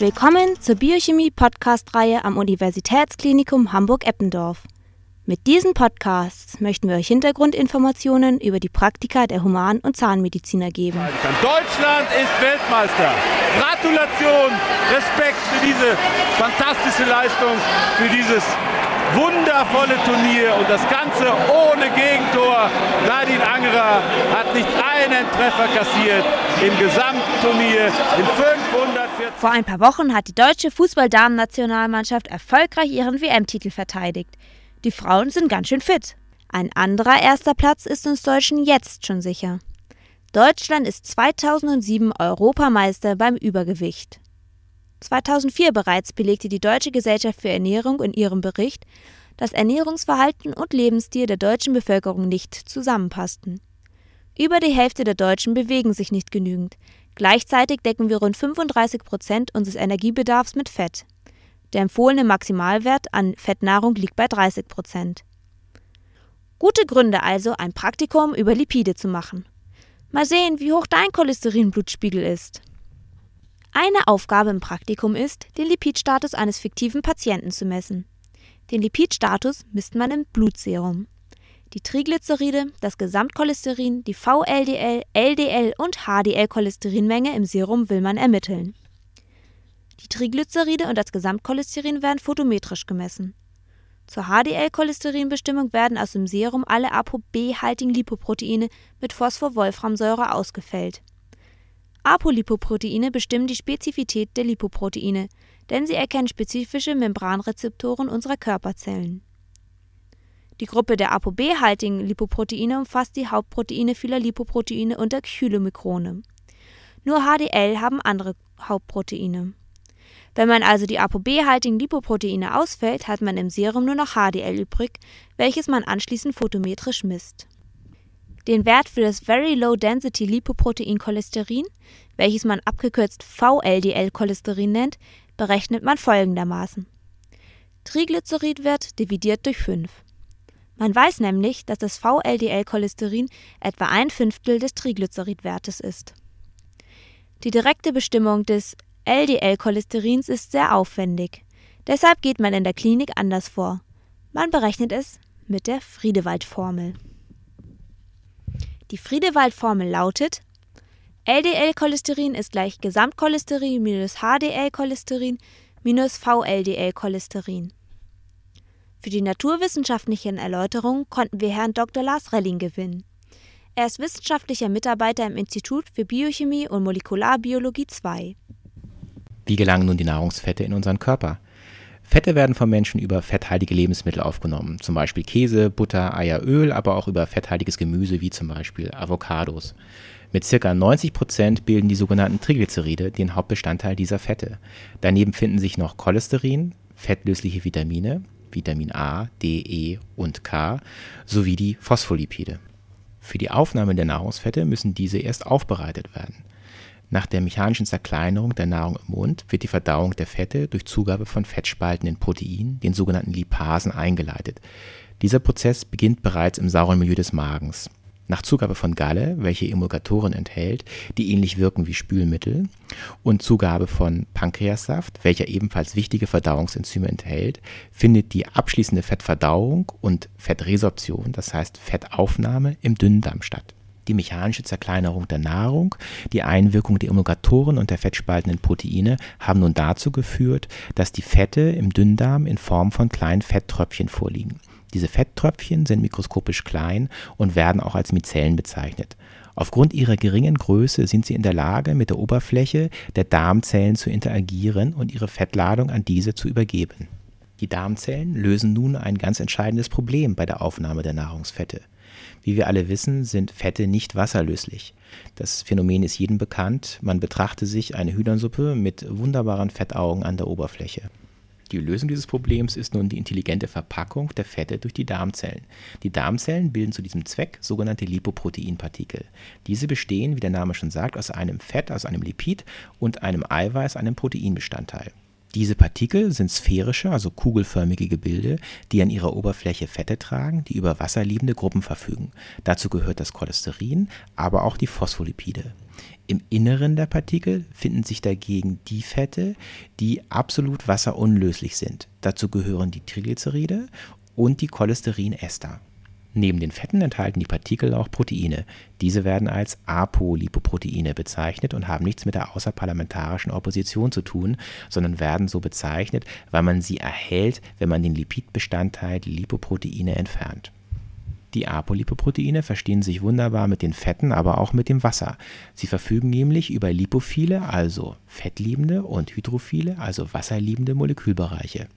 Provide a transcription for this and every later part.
Willkommen zur Biochemie-Podcast-Reihe am Universitätsklinikum Hamburg-Eppendorf. Mit diesen Podcasts möchten wir euch Hintergrundinformationen über die Praktika der Human- und Zahnmediziner geben. Deutschland ist Weltmeister. Gratulation, Respekt für diese fantastische Leistung, für dieses wundervolle Turnier und das Ganze ohne Gegentor. Nadine Angerer hat nicht einen Treffer kassiert im Gesamtturnier in 540. Vor ein paar Wochen hat die deutsche Fußball-Damen-Nationalmannschaft erfolgreich ihren WM-Titel verteidigt. Die Frauen sind ganz schön fit. Ein anderer erster Platz ist uns Deutschen jetzt schon sicher. Deutschland ist 2007 Europameister beim Übergewicht. 2004 bereits belegte die Deutsche Gesellschaft für Ernährung in ihrem Bericht, dass Ernährungsverhalten und Lebensstil der deutschen Bevölkerung nicht zusammenpassten. Über die Hälfte der Deutschen bewegen sich nicht genügend. Gleichzeitig decken wir rund 35 Prozent unseres Energiebedarfs mit Fett. Der empfohlene Maximalwert an Fettnahrung liegt bei 30 Prozent. Gute Gründe also, ein Praktikum über Lipide zu machen. Mal sehen, wie hoch dein Cholesterinblutspiegel ist. Eine Aufgabe im Praktikum ist, den Lipidstatus eines fiktiven Patienten zu messen. Den Lipidstatus misst man im Blutserum. Die Triglyceride, das Gesamtcholesterin, die VLDL, LDL und HDL-Cholesterinmenge im Serum will man ermitteln. Die Triglyceride und das Gesamtcholesterin werden photometrisch gemessen. Zur HDL-Cholesterinbestimmung werden aus dem Serum alle ApoB-haltigen Lipoproteine mit Phosphor-Wolframsäure ausgefällt. Apolipoproteine bestimmen die Spezifität der Lipoproteine, denn sie erkennen spezifische Membranrezeptoren unserer Körperzellen. Die Gruppe der ApoB-haltigen Lipoproteine umfasst die Hauptproteine vieler Lipoproteine und der Chylomicrone. Nur HDL haben andere Hauptproteine. Wenn man also die ApoB-haltigen Lipoproteine ausfällt, hat man im Serum nur noch HDL übrig, welches man anschließend photometrisch misst. Den Wert für das Very Low Density Lipoprotein Cholesterin, welches man abgekürzt VLDL-Cholesterin nennt, berechnet man folgendermaßen. Triglyceridwert dividiert durch 5. Man weiß nämlich, dass das VLDL-Cholesterin etwa ein Fünftel des Triglyceridwertes ist. Die direkte Bestimmung des LDL-Cholesterins ist sehr aufwendig. Deshalb geht man in der Klinik anders vor. Man berechnet es mit der Friedewald-Formel. Die Friedewald-Formel lautet: LDL-Cholesterin ist gleich Gesamtcholesterin minus HDL-Cholesterin minus VLDL-Cholesterin. Für die naturwissenschaftlichen Erläuterungen konnten wir Herrn Dr. Lars Relling gewinnen. Er ist wissenschaftlicher Mitarbeiter im Institut für Biochemie und Molekularbiologie II. Wie gelangen nun die Nahrungsfette in unseren Körper? Fette werden vom Menschen über fetthaltige Lebensmittel aufgenommen, zum Beispiel Käse, Butter, Eier, Öl, aber auch über fetthaltiges Gemüse wie zum Beispiel Avocados. Mit ca. 90 Prozent bilden die sogenannten Triglyceride den Hauptbestandteil dieser Fette. Daneben finden sich noch Cholesterin, fettlösliche Vitamine, Vitamin A, D, E und K sowie die Phospholipide. Für die Aufnahme der Nahrungsfette müssen diese erst aufbereitet werden. Nach der mechanischen Zerkleinerung der Nahrung im Mund wird die Verdauung der Fette durch Zugabe von fettspaltenden Proteinen, den sogenannten Lipasen, eingeleitet. Dieser Prozess beginnt bereits im sauren Milieu des Magens. Nach Zugabe von Galle, welche Emulgatoren enthält, die ähnlich wirken wie Spülmittel, und Zugabe von Pankreassaft, welcher ebenfalls wichtige Verdauungsenzyme enthält, findet die abschließende Fettverdauung und Fettresorption, das heißt Fettaufnahme, im Dünndarm statt die mechanische Zerkleinerung der Nahrung, die Einwirkung der Emulgatoren und der fettspaltenden Proteine haben nun dazu geführt, dass die Fette im Dünndarm in Form von kleinen Fetttröpfchen vorliegen. Diese Fetttröpfchen sind mikroskopisch klein und werden auch als Mizellen bezeichnet. Aufgrund ihrer geringen Größe sind sie in der Lage, mit der Oberfläche der Darmzellen zu interagieren und ihre Fettladung an diese zu übergeben. Die Darmzellen lösen nun ein ganz entscheidendes Problem bei der Aufnahme der Nahrungsfette. Wie wir alle wissen, sind Fette nicht wasserlöslich. Das Phänomen ist jedem bekannt. Man betrachte sich eine Hühnersuppe mit wunderbaren Fettaugen an der Oberfläche. Die Lösung dieses Problems ist nun die intelligente Verpackung der Fette durch die Darmzellen. Die Darmzellen bilden zu diesem Zweck sogenannte Lipoproteinpartikel. Diese bestehen, wie der Name schon sagt, aus einem Fett, aus einem Lipid und einem Eiweiß, einem Proteinbestandteil. Diese Partikel sind sphärische, also kugelförmige Gebilde, die an ihrer Oberfläche Fette tragen, die über wasserliebende Gruppen verfügen. Dazu gehört das Cholesterin, aber auch die Phospholipide. Im Inneren der Partikel finden sich dagegen die Fette, die absolut wasserunlöslich sind. Dazu gehören die Triglyceride und die Cholesterinester. Neben den Fetten enthalten die Partikel auch Proteine. Diese werden als Apolipoproteine bezeichnet und haben nichts mit der außerparlamentarischen Opposition zu tun, sondern werden so bezeichnet, weil man sie erhält, wenn man den Lipidbestandteil Lipoproteine entfernt. Die Apolipoproteine verstehen sich wunderbar mit den Fetten, aber auch mit dem Wasser. Sie verfügen nämlich über lipophile, also fettliebende, und hydrophile, also wasserliebende Molekülbereiche.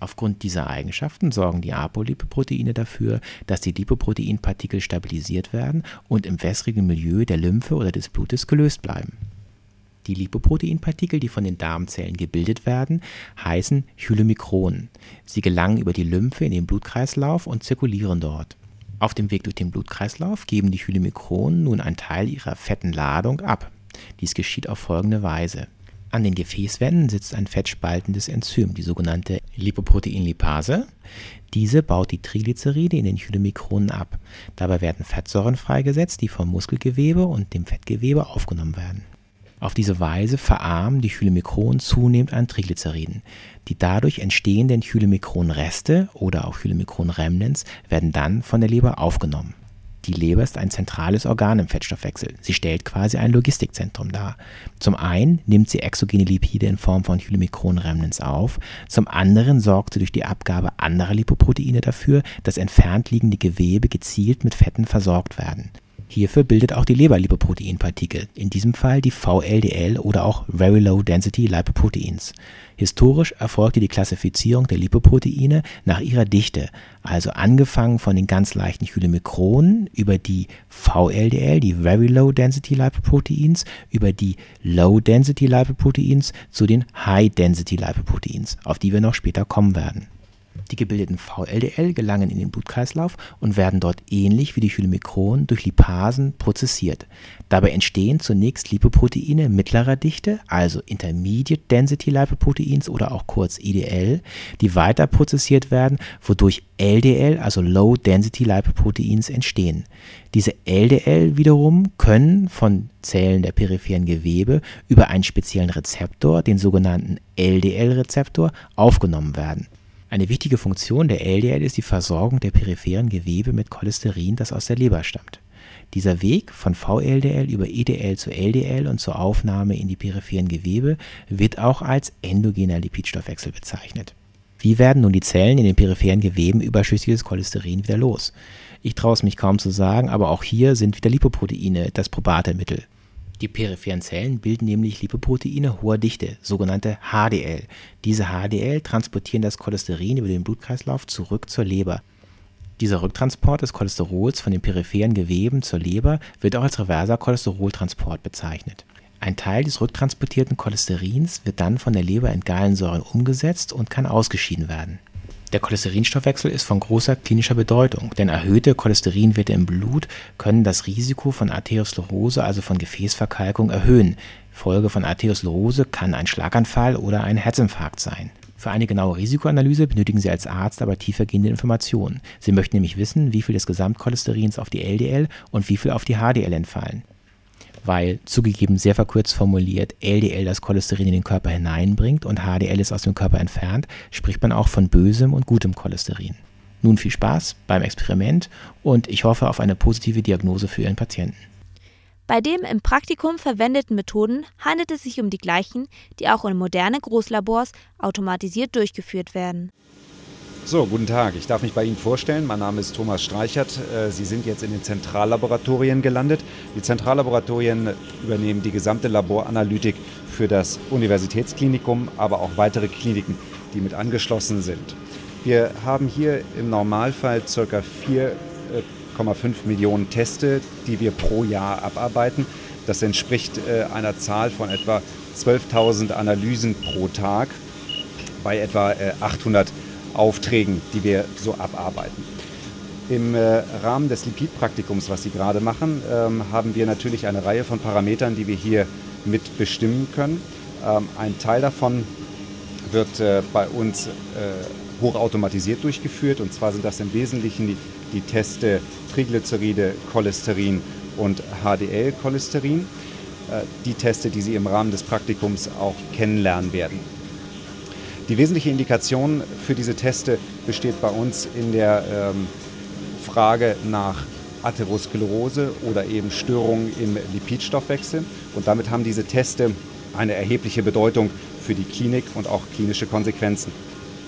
Aufgrund dieser Eigenschaften sorgen die Apolipoproteine dafür, dass die Lipoproteinpartikel stabilisiert werden und im wässrigen Milieu der Lymphe oder des Blutes gelöst bleiben. Die Lipoproteinpartikel, die von den Darmzellen gebildet werden, heißen Chylomikronen. Sie gelangen über die Lymphe in den Blutkreislauf und zirkulieren dort. Auf dem Weg durch den Blutkreislauf geben die Chylomikronen nun einen Teil ihrer fetten Ladung ab. Dies geschieht auf folgende Weise. An den Gefäßwänden sitzt ein fettspaltendes Enzym, die sogenannte Lipoproteinlipase. Diese baut die Triglyceride in den Chylomikronen ab. Dabei werden Fettsäuren freigesetzt, die vom Muskelgewebe und dem Fettgewebe aufgenommen werden. Auf diese Weise verarmen die Chylomikronen zunehmend an Triglyceriden. Die dadurch entstehenden Chylomikronreste oder auch Chylomikron-Remnants werden dann von der Leber aufgenommen. Die Leber ist ein zentrales Organ im Fettstoffwechsel. Sie stellt quasi ein Logistikzentrum dar. Zum einen nimmt sie exogene Lipide in Form von Chylomikron-Remnants auf, zum anderen sorgt sie durch die Abgabe anderer Lipoproteine dafür, dass entfernt liegende Gewebe gezielt mit Fetten versorgt werden. Hierfür bildet auch die Leber Lipoproteinpartikel, in diesem Fall die VLDL oder auch Very Low Density Lipoproteins. Historisch erfolgte die Klassifizierung der Lipoproteine nach ihrer Dichte, also angefangen von den ganz leichten Chylomikronen über die VLDL, die Very Low Density Lipoproteins, über die Low Density Lipoproteins zu den High Density Lipoproteins, auf die wir noch später kommen werden die gebildeten VLDL gelangen in den Blutkreislauf und werden dort ähnlich wie die Chylomikronen durch Lipasen prozessiert. Dabei entstehen zunächst Lipoproteine mittlerer Dichte, also Intermediate Density Lipoproteins oder auch kurz IDL, die weiter prozessiert werden, wodurch LDL, also Low Density Lipoproteins entstehen. Diese LDL wiederum können von Zellen der peripheren Gewebe über einen speziellen Rezeptor, den sogenannten LDL-Rezeptor, aufgenommen werden. Eine wichtige Funktion der LDL ist die Versorgung der peripheren Gewebe mit Cholesterin, das aus der Leber stammt. Dieser Weg von VLDL über EDL zu LDL und zur Aufnahme in die peripheren Gewebe wird auch als endogener Lipidstoffwechsel bezeichnet. Wie werden nun die Zellen in den peripheren Geweben überschüssiges Cholesterin wieder los? Ich traue es mich kaum zu sagen, aber auch hier sind wieder Lipoproteine das probate Mittel. Die peripheren Zellen bilden nämlich Lipoproteine hoher Dichte, sogenannte HDL. Diese HDL transportieren das Cholesterin über den Blutkreislauf zurück zur Leber. Dieser Rücktransport des Cholesterols von den peripheren Geweben zur Leber wird auch als reverser Cholesteroltransport bezeichnet. Ein Teil des rücktransportierten Cholesterins wird dann von der Leber in Gallensäuren umgesetzt und kann ausgeschieden werden. Der Cholesterinstoffwechsel ist von großer klinischer Bedeutung, denn erhöhte Cholesterinwerte im Blut können das Risiko von Arteriosklerose, also von Gefäßverkalkung, erhöhen. Folge von Arteriosklerose kann ein Schlaganfall oder ein Herzinfarkt sein. Für eine genaue Risikoanalyse benötigen Sie als Arzt aber tiefergehende Informationen. Sie möchten nämlich wissen, wie viel des Gesamtcholesterins auf die LDL und wie viel auf die HDL entfallen weil zugegeben sehr verkürzt formuliert LDL das Cholesterin in den Körper hineinbringt und HDL es aus dem Körper entfernt, spricht man auch von bösem und gutem Cholesterin. Nun viel Spaß beim Experiment und ich hoffe auf eine positive Diagnose für Ihren Patienten. Bei den im Praktikum verwendeten Methoden handelt es sich um die gleichen, die auch in moderne Großlabors automatisiert durchgeführt werden. So, guten Tag. Ich darf mich bei Ihnen vorstellen. Mein Name ist Thomas Streichert. Äh, Sie sind jetzt in den Zentrallaboratorien gelandet. Die Zentrallaboratorien übernehmen die gesamte Laboranalytik für das Universitätsklinikum, aber auch weitere Kliniken, die mit angeschlossen sind. Wir haben hier im Normalfall ca. 4,5 Millionen Teste, die wir pro Jahr abarbeiten. Das entspricht äh, einer Zahl von etwa 12.000 Analysen pro Tag bei etwa 800 äh, Aufträgen, die wir so abarbeiten. Im äh, Rahmen des Lipidpraktikums, was Sie gerade machen, ähm, haben wir natürlich eine Reihe von Parametern, die wir hier mit bestimmen können. Ähm, ein Teil davon wird äh, bei uns äh, hochautomatisiert durchgeführt. Und zwar sind das im Wesentlichen die, die Teste Triglyceride, Cholesterin und HDL-Cholesterin. Die Teste, die Sie im Rahmen des Praktikums auch kennenlernen werden. Die wesentliche Indikation für diese Teste besteht bei uns in der ähm, Frage nach Atherosklerose oder eben Störungen im Lipidstoffwechsel. Und damit haben diese Teste eine erhebliche Bedeutung für die Klinik und auch klinische Konsequenzen.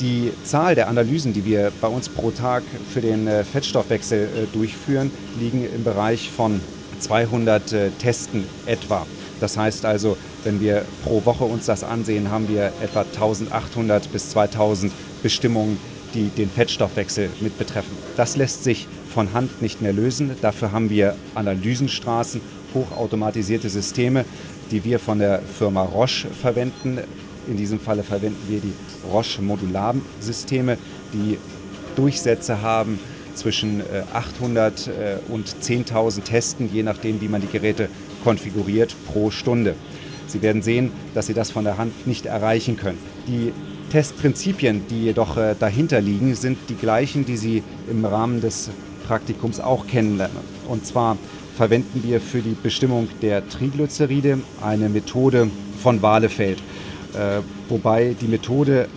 Die Zahl der Analysen, die wir bei uns pro Tag für den äh, Fettstoffwechsel äh, durchführen, liegen im Bereich von 200 äh, Testen etwa. Das heißt also, wenn wir pro Woche uns das ansehen, haben wir etwa 1800 bis 2000 Bestimmungen, die den Fettstoffwechsel mit betreffen. Das lässt sich von Hand nicht mehr lösen. Dafür haben wir Analysenstraßen, hochautomatisierte Systeme, die wir von der Firma Roche verwenden. In diesem Falle verwenden wir die Roche Modularsysteme, die Durchsätze haben zwischen 800 äh, äh, und 10.000 Testen, je nachdem, wie man die Geräte konfiguriert, pro Stunde. Sie werden sehen, dass Sie das von der Hand nicht erreichen können. Die Testprinzipien, die jedoch äh, dahinter liegen, sind die gleichen, die Sie im Rahmen des Praktikums auch kennenlernen. Und zwar verwenden wir für die Bestimmung der Triglyceride eine Methode von Walefeld, äh, wobei die Methode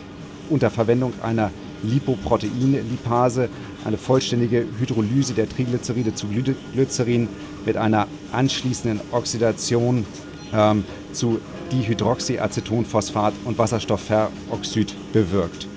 unter Verwendung einer Lipoproteinlipase eine vollständige Hydrolyse der Triglyceride zu Glycerin mit einer anschließenden Oxidation ähm, zu Dihydroxyacetonphosphat und Wasserstoffperoxid bewirkt.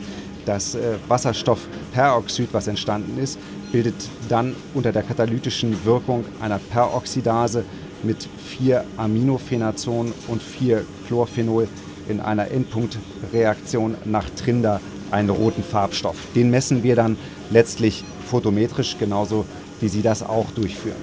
Das äh, Wasserstoffperoxid, was entstanden ist, bildet dann unter der katalytischen Wirkung einer Peroxidase mit vier Aminophenazon und vier Chlorphenol in einer Endpunktreaktion nach Trinder einen roten Farbstoff. Den messen wir dann letztlich photometrisch, genauso wie Sie das auch durchführen.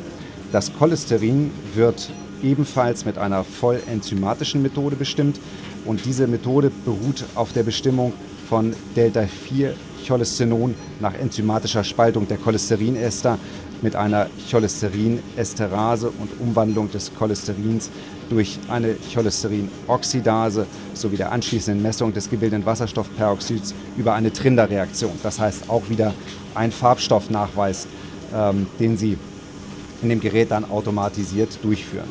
Das Cholesterin wird ebenfalls mit einer voll enzymatischen Methode bestimmt und diese Methode beruht auf der Bestimmung von Delta-4 Cholesteron nach enzymatischer Spaltung der Cholesterinester mit einer Cholesterinesterase und Umwandlung des Cholesterins durch eine Cholesterinoxidase sowie der anschließenden Messung des gebildeten Wasserstoffperoxids über eine Trinderreaktion. Das heißt auch wieder ein Farbstoffnachweis, ähm, den Sie in dem Gerät dann automatisiert durchführen.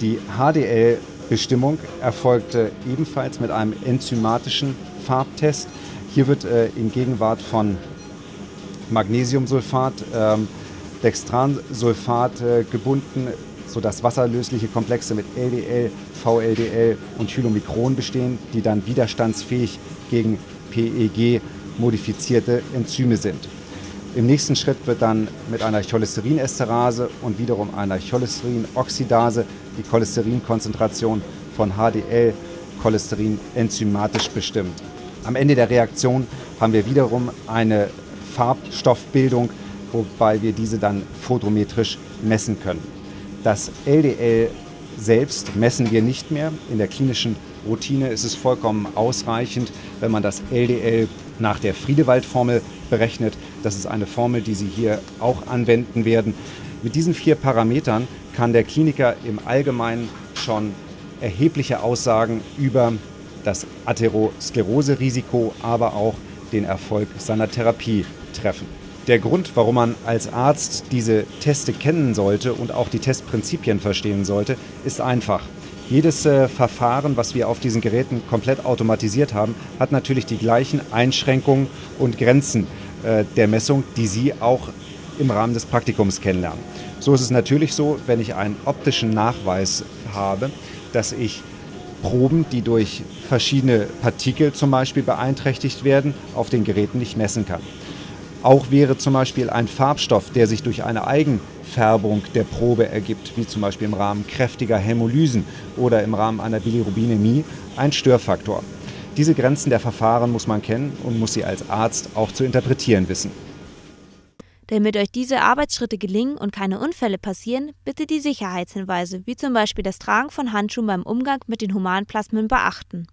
Die HDL-Bestimmung erfolgte ebenfalls mit einem enzymatischen Farbtest hier wird äh, in Gegenwart von Magnesiumsulfat, ähm, Dextransulfat äh, gebunden, sodass wasserlösliche Komplexe mit LDL, VLDL und Chylomikron bestehen, die dann widerstandsfähig gegen PEG modifizierte Enzyme sind. Im nächsten Schritt wird dann mit einer Cholesterinesterase und wiederum einer Cholesterinoxidase die Cholesterinkonzentration von HDL Cholesterin enzymatisch bestimmt. Am Ende der Reaktion haben wir wiederum eine Farbstoffbildung, wobei wir diese dann photometrisch messen können. Das LDL selbst messen wir nicht mehr. In der klinischen Routine ist es vollkommen ausreichend, wenn man das LDL nach der Friedewald-Formel berechnet. Das ist eine Formel, die Sie hier auch anwenden werden. Mit diesen vier Parametern kann der Kliniker im Allgemeinen schon erhebliche Aussagen über das Atheroskleroserisiko, aber auch den Erfolg seiner Therapie treffen. Der Grund, warum man als Arzt diese Teste kennen sollte und auch die Testprinzipien verstehen sollte, ist einfach. Jedes äh, Verfahren, was wir auf diesen Geräten komplett automatisiert haben, hat natürlich die gleichen Einschränkungen und Grenzen der Messung, die Sie auch im Rahmen des Praktikums kennenlernen. So ist es natürlich so, wenn ich einen optischen Nachweis habe, dass ich Proben, die durch verschiedene Partikel zum Beispiel beeinträchtigt werden, auf den Geräten nicht messen kann. Auch wäre zum Beispiel ein Farbstoff, der sich durch eine Eigenfärbung der Probe ergibt, wie zum Beispiel im Rahmen kräftiger Hämolysen oder im Rahmen einer Bilirubinämie, ein Störfaktor. Diese Grenzen der Verfahren muss man kennen und muss sie als Arzt auch zu interpretieren wissen. Damit euch diese Arbeitsschritte gelingen und keine Unfälle passieren, bitte die Sicherheitshinweise, wie zum Beispiel das Tragen von Handschuhen beim Umgang mit den Humanplasmen, beachten.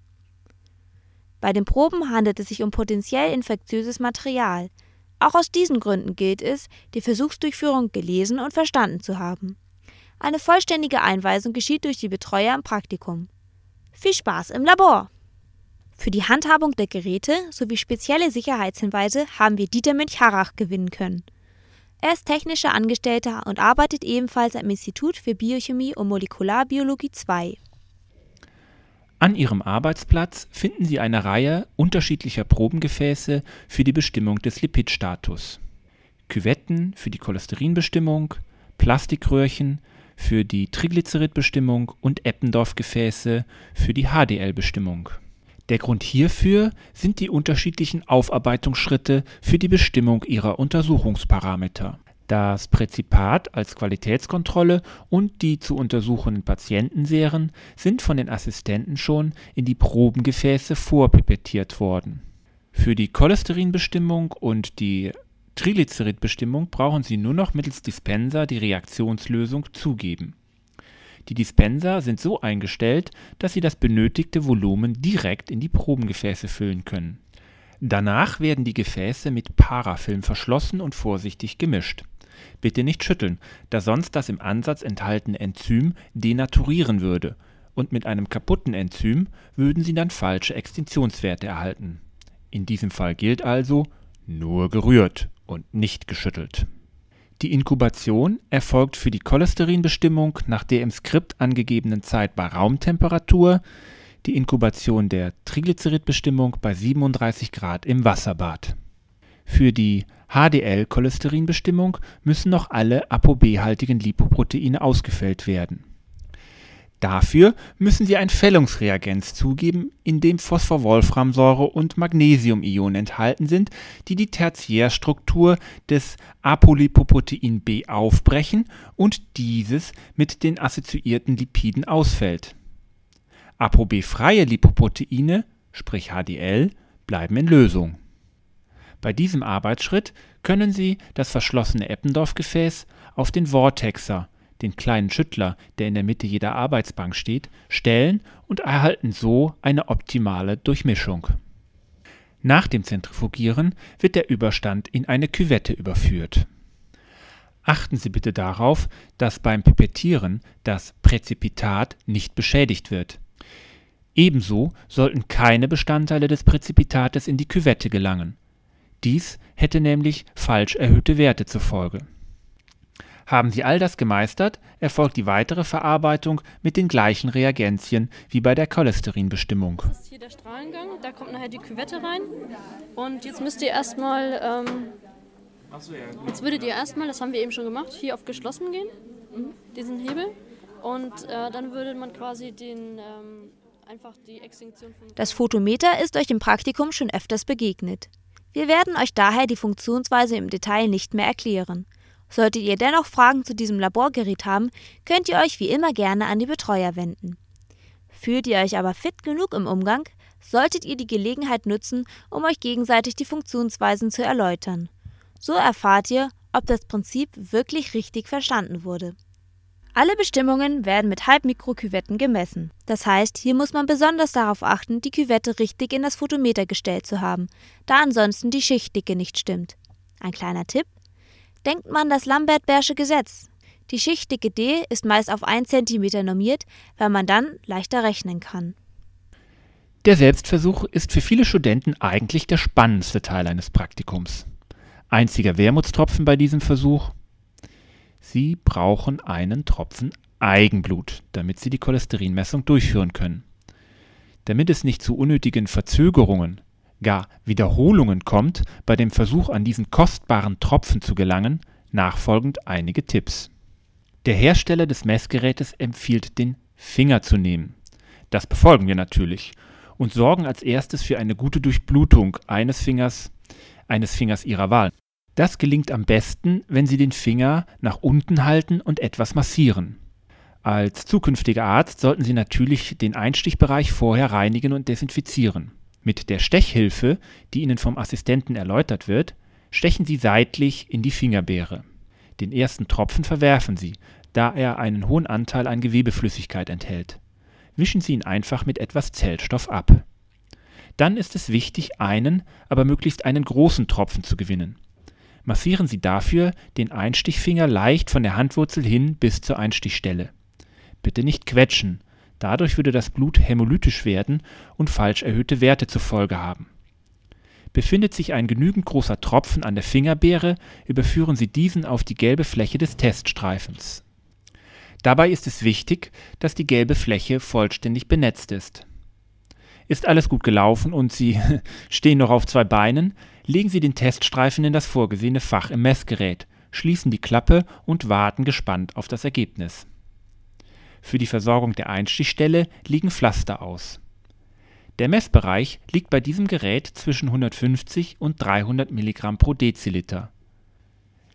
Bei den Proben handelt es sich um potenziell infektiöses Material. Auch aus diesen Gründen gilt es, die Versuchsdurchführung gelesen und verstanden zu haben. Eine vollständige Einweisung geschieht durch die Betreuer im Praktikum. Viel Spaß im Labor! Für die Handhabung der Geräte sowie spezielle Sicherheitshinweise haben wir Dieter Münch-Harrach gewinnen können. Er ist technischer Angestellter und arbeitet ebenfalls am Institut für Biochemie und Molekularbiologie II. An Ihrem Arbeitsplatz finden Sie eine Reihe unterschiedlicher Probengefäße für die Bestimmung des Lipidstatus. Küvetten für die Cholesterinbestimmung, Plastikröhrchen für die Triglyceridbestimmung und Eppendorf-Gefäße für die HDL-Bestimmung. Der Grund hierfür sind die unterschiedlichen Aufarbeitungsschritte für die Bestimmung ihrer Untersuchungsparameter. Das Präzipat als Qualitätskontrolle und die zu untersuchenden Patientenserien sind von den Assistenten schon in die Probengefäße vorpipettiert worden. Für die Cholesterinbestimmung und die Triglyceridbestimmung brauchen Sie nur noch mittels Dispenser die Reaktionslösung zugeben. Die Dispenser sind so eingestellt, dass Sie das benötigte Volumen direkt in die Probengefäße füllen können. Danach werden die Gefäße mit Parafilm verschlossen und vorsichtig gemischt. Bitte nicht schütteln, da sonst das im Ansatz enthaltene Enzym denaturieren würde, und mit einem kaputten Enzym würden Sie dann falsche Extinktionswerte erhalten. In diesem Fall gilt also nur gerührt und nicht geschüttelt. Die Inkubation erfolgt für die Cholesterinbestimmung nach der im Skript angegebenen Zeit bei Raumtemperatur, die Inkubation der Triglyceridbestimmung bei 37 Grad im Wasserbad. Für die HDL-Cholesterinbestimmung müssen noch alle ApoB-haltigen Lipoproteine ausgefällt werden Dafür müssen Sie ein Fällungsreagenz zugeben, in dem Phosphorwolframsäure und Magnesiumionen enthalten sind, die die Tertiärstruktur des Apolipoprotein B aufbrechen und dieses mit den assoziierten Lipiden ausfällt. ApoB-freie Lipoproteine, sprich HDL, bleiben in Lösung. Bei diesem Arbeitsschritt können Sie das verschlossene Eppendorf-Gefäß auf den Vortexer den kleinen Schüttler, der in der Mitte jeder Arbeitsbank steht, stellen und erhalten so eine optimale Durchmischung. Nach dem Zentrifugieren wird der Überstand in eine Küvette überführt. Achten Sie bitte darauf, dass beim Pipettieren das Präzipitat nicht beschädigt wird. Ebenso sollten keine Bestandteile des Präzipitates in die Küvette gelangen. Dies hätte nämlich falsch erhöhte Werte zur Folge haben Sie all das gemeistert, erfolgt die weitere Verarbeitung mit den gleichen Reagenzien wie bei der Cholesterinbestimmung. Das ist hier der Strahlengang, da kommt nachher die Küvette rein. Und jetzt müsst ihr erstmal, ähm, jetzt würdet ihr erstmal, das haben wir eben schon gemacht, hier auf geschlossen gehen, diesen Hebel. Und äh, dann würde man quasi den, ähm, einfach die Extinktion von... Das Photometer ist euch im Praktikum schon öfters begegnet. Wir werden euch daher die Funktionsweise im Detail nicht mehr erklären. Solltet ihr dennoch Fragen zu diesem Laborgerät haben, könnt ihr euch wie immer gerne an die Betreuer wenden. Fühlt ihr euch aber fit genug im Umgang, solltet ihr die Gelegenheit nutzen, um euch gegenseitig die Funktionsweisen zu erläutern. So erfahrt ihr, ob das Prinzip wirklich richtig verstanden wurde. Alle Bestimmungen werden mit Halbmikroküvetten gemessen. Das heißt, hier muss man besonders darauf achten, die Küvette richtig in das Photometer gestellt zu haben, da ansonsten die Schichtdicke nicht stimmt. Ein kleiner Tipp: denkt man das Lambert-Beersche Gesetz. Die Schichtdicke D ist meist auf 1 cm normiert, weil man dann leichter rechnen kann. Der Selbstversuch ist für viele Studenten eigentlich der spannendste Teil eines Praktikums. Einziger Wermutstropfen bei diesem Versuch? Sie brauchen einen Tropfen Eigenblut, damit Sie die Cholesterinmessung durchführen können. Damit es nicht zu unnötigen Verzögerungen gar Wiederholungen kommt bei dem Versuch an diesen kostbaren Tropfen zu gelangen, nachfolgend einige Tipps. Der Hersteller des Messgerätes empfiehlt, den Finger zu nehmen. Das befolgen wir natürlich und sorgen als erstes für eine gute Durchblutung eines Fingers, eines Fingers Ihrer Wahl. Das gelingt am besten, wenn Sie den Finger nach unten halten und etwas massieren. Als zukünftiger Arzt sollten Sie natürlich den Einstichbereich vorher reinigen und desinfizieren. Mit der Stechhilfe, die Ihnen vom Assistenten erläutert wird, stechen Sie seitlich in die Fingerbeere. Den ersten Tropfen verwerfen Sie, da er einen hohen Anteil an Gewebeflüssigkeit enthält. Wischen Sie ihn einfach mit etwas Zellstoff ab. Dann ist es wichtig, einen, aber möglichst einen großen Tropfen zu gewinnen. Massieren Sie dafür den Einstichfinger leicht von der Handwurzel hin bis zur Einstichstelle. Bitte nicht quetschen, Dadurch würde das Blut hämolytisch werden und falsch erhöhte Werte zur Folge haben. Befindet sich ein genügend großer Tropfen an der Fingerbeere, überführen Sie diesen auf die gelbe Fläche des Teststreifens. Dabei ist es wichtig, dass die gelbe Fläche vollständig benetzt ist. Ist alles gut gelaufen und Sie stehen noch auf zwei Beinen, legen Sie den Teststreifen in das vorgesehene Fach im Messgerät, schließen die Klappe und warten gespannt auf das Ergebnis. Für die Versorgung der Einstichstelle liegen Pflaster aus. Der Messbereich liegt bei diesem Gerät zwischen 150 und 300 Milligramm pro Deziliter.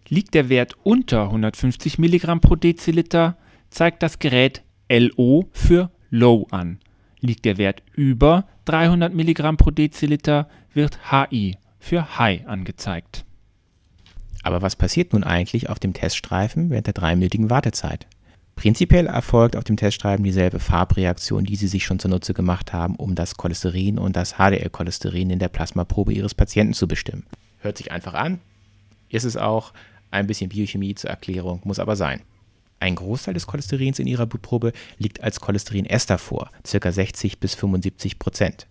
Liegt der Wert unter 150 Milligramm pro Deziliter, zeigt das Gerät LO für Low an. Liegt der Wert über 300 Milligramm pro Deziliter, wird HI für High angezeigt. Aber was passiert nun eigentlich auf dem Teststreifen während der dreiminütigen Wartezeit? Prinzipiell erfolgt auf dem Teststreifen dieselbe Farbreaktion, die Sie sich schon zunutze gemacht haben, um das Cholesterin und das HDL-Cholesterin in der Plasmaprobe Ihres Patienten zu bestimmen. Hört sich einfach an, ist es auch. Ein bisschen Biochemie zur Erklärung muss aber sein. Ein Großteil des Cholesterins in Ihrer Blutprobe liegt als Cholesterinester vor, ca. 60 bis 75 Prozent.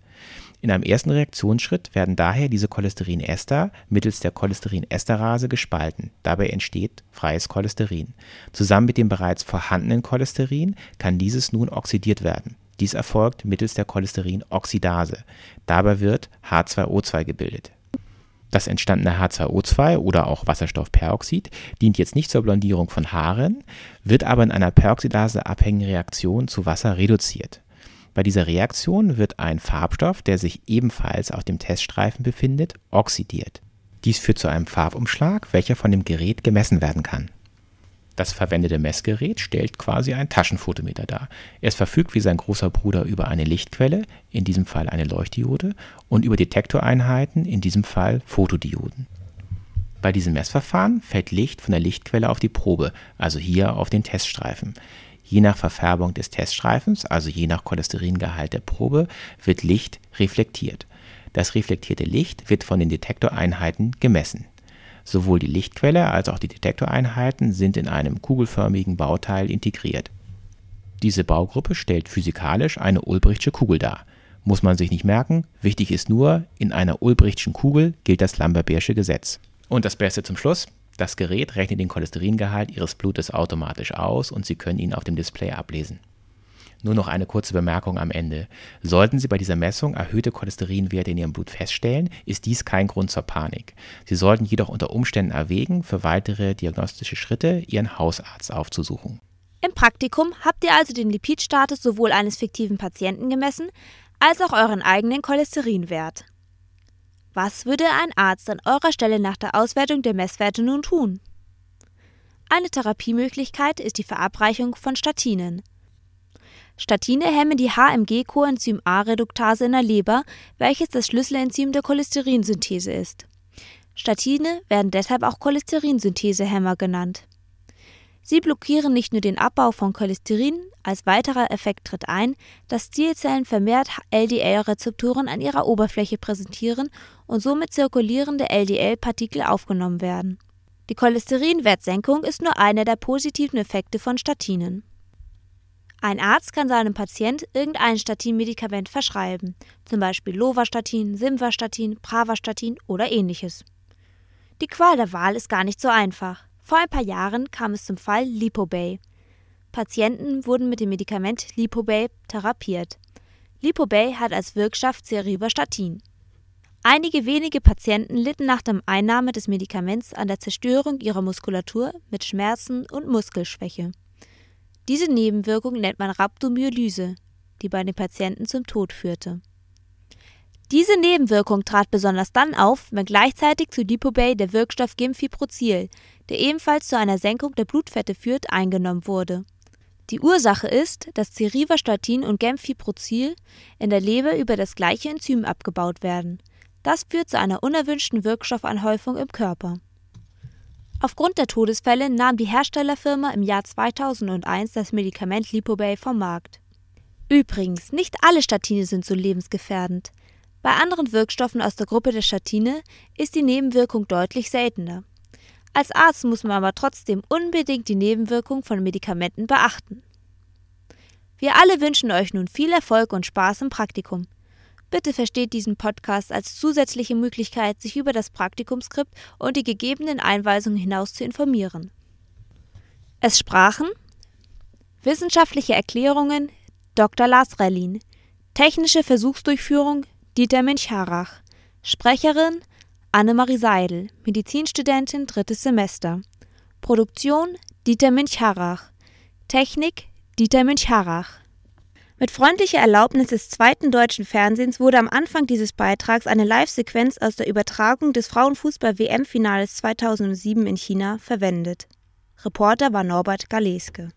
In einem ersten Reaktionsschritt werden daher diese Cholesterinester mittels der Cholesterinesterase gespalten. Dabei entsteht freies Cholesterin. Zusammen mit dem bereits vorhandenen Cholesterin kann dieses nun oxidiert werden. Dies erfolgt mittels der Cholesterinoxidase. Dabei wird H2O2 gebildet. Das entstandene H2O2 oder auch Wasserstoffperoxid dient jetzt nicht zur Blondierung von Haaren, wird aber in einer peroxidase-abhängigen Reaktion zu Wasser reduziert. Bei dieser Reaktion wird ein Farbstoff, der sich ebenfalls auf dem Teststreifen befindet, oxidiert. Dies führt zu einem Farbumschlag, welcher von dem Gerät gemessen werden kann. Das verwendete Messgerät stellt quasi ein Taschenfotometer dar. Es verfügt wie sein großer Bruder über eine Lichtquelle, in diesem Fall eine Leuchtdiode, und über Detektoreinheiten, in diesem Fall Fotodioden. Bei diesem Messverfahren fällt Licht von der Lichtquelle auf die Probe, also hier auf den Teststreifen. Je nach Verfärbung des Teststreifens, also je nach Cholesteringehalt der Probe, wird Licht reflektiert. Das reflektierte Licht wird von den Detektoreinheiten gemessen. Sowohl die Lichtquelle als auch die Detektoreinheiten sind in einem kugelförmigen Bauteil integriert. Diese Baugruppe stellt physikalisch eine Ulbrichtsche Kugel dar. Muss man sich nicht merken, wichtig ist nur, in einer Ulbrichtschen Kugel gilt das Lambertsche Gesetz. Und das Beste zum Schluss, das Gerät rechnet den Cholesteringehalt Ihres Blutes automatisch aus und Sie können ihn auf dem Display ablesen. Nur noch eine kurze Bemerkung am Ende. Sollten Sie bei dieser Messung erhöhte Cholesterinwerte in Ihrem Blut feststellen, ist dies kein Grund zur Panik. Sie sollten jedoch unter Umständen erwägen, für weitere diagnostische Schritte Ihren Hausarzt aufzusuchen. Im Praktikum habt ihr also den Lipidstatus sowohl eines fiktiven Patienten gemessen, als auch euren eigenen Cholesterinwert. Was würde ein Arzt an eurer Stelle nach der Auswertung der Messwerte nun tun? Eine Therapiemöglichkeit ist die Verabreichung von Statinen. Statine hemmen die HMG-Coenzym A-Reduktase in der Leber, welches das Schlüsselenzym der Cholesterinsynthese ist. Statine werden deshalb auch Cholesterinsynthesehemmer genannt. Sie blockieren nicht nur den Abbau von Cholesterin, als weiterer Effekt tritt ein, dass Zielzellen vermehrt LDL-Rezeptoren an ihrer Oberfläche präsentieren und somit zirkulierende LDL-Partikel aufgenommen werden. Die Cholesterinwertsenkung ist nur einer der positiven Effekte von Statinen. Ein Arzt kann seinem Patient irgendein Statinmedikament verschreiben, zum Beispiel Lovastatin, Simvastatin, Pravastatin oder ähnliches. Die Qual der Wahl ist gar nicht so einfach. Vor ein paar Jahren kam es zum Fall Lipobay. Patienten wurden mit dem Medikament Lipobay therapiert. Lipobay hat als Wirkstoff Cerivastatin. Einige wenige Patienten litten nach der Einnahme des Medikaments an der Zerstörung ihrer Muskulatur mit Schmerzen und Muskelschwäche. Diese Nebenwirkung nennt man Rhabdomyolyse, die bei den Patienten zum Tod führte. Diese Nebenwirkung trat besonders dann auf, wenn gleichzeitig zu Lipobay der Wirkstoff Gimfiprozil, der ebenfalls zu einer Senkung der Blutfette führt, eingenommen wurde. Die Ursache ist, dass Cerivastatin und Gemfiprozil in der Leber über das gleiche Enzym abgebaut werden. Das führt zu einer unerwünschten Wirkstoffanhäufung im Körper. Aufgrund der Todesfälle nahm die Herstellerfirma im Jahr 2001 das Medikament Lipobay vom Markt. Übrigens, nicht alle Statine sind so lebensgefährdend. Bei anderen Wirkstoffen aus der Gruppe der Statine ist die Nebenwirkung deutlich seltener. Als Arzt muss man aber trotzdem unbedingt die Nebenwirkung von Medikamenten beachten. Wir alle wünschen euch nun viel Erfolg und Spaß im Praktikum. Bitte versteht diesen Podcast als zusätzliche Möglichkeit, sich über das Praktikumskript und die gegebenen Einweisungen hinaus zu informieren. Es sprachen Wissenschaftliche Erklärungen Dr. Lars Rellin, Technische Versuchsdurchführung Dieter Münch-Harrach, Sprecherin Annemarie Seidel, Medizinstudentin drittes Semester, Produktion Dieter Münch-Harrach, Technik Dieter Münch-Harrach. Mit freundlicher Erlaubnis des zweiten deutschen Fernsehens wurde am Anfang dieses Beitrags eine Live-Sequenz aus der Übertragung des Frauenfußball-WM-Finales 2007 in China verwendet. Reporter war Norbert Galeske